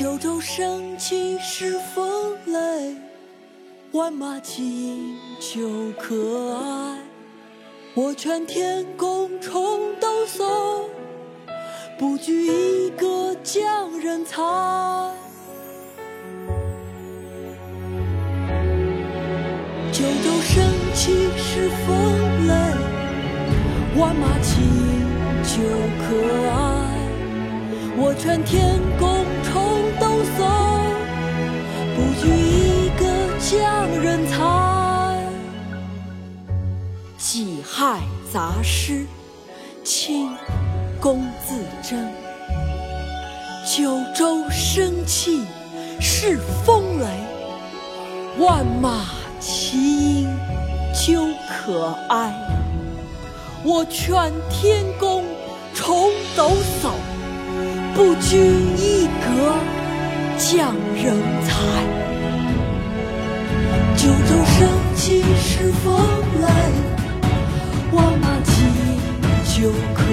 九州生气是风雷，万马齐喑究可哀。我劝天公重抖擞，不拘一格降人才。九州生气是风雷，万马齐喑究可哀。我劝天公己亥杂诗》清·龚自珍。九州生气是风雷，万马齐喑究可哀。我劝天公重抖擞。不拘一格降人才，九州生有客，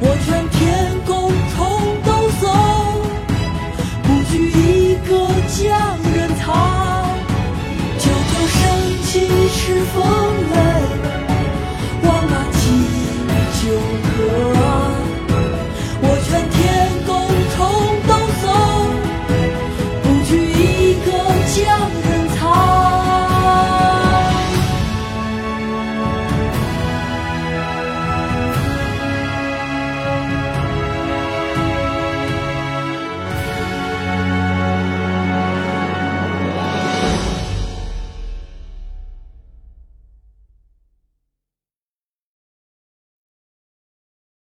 我劝天公重抖擞，不拘一格降人才。九州生气恃风雷，万马齐喑究可。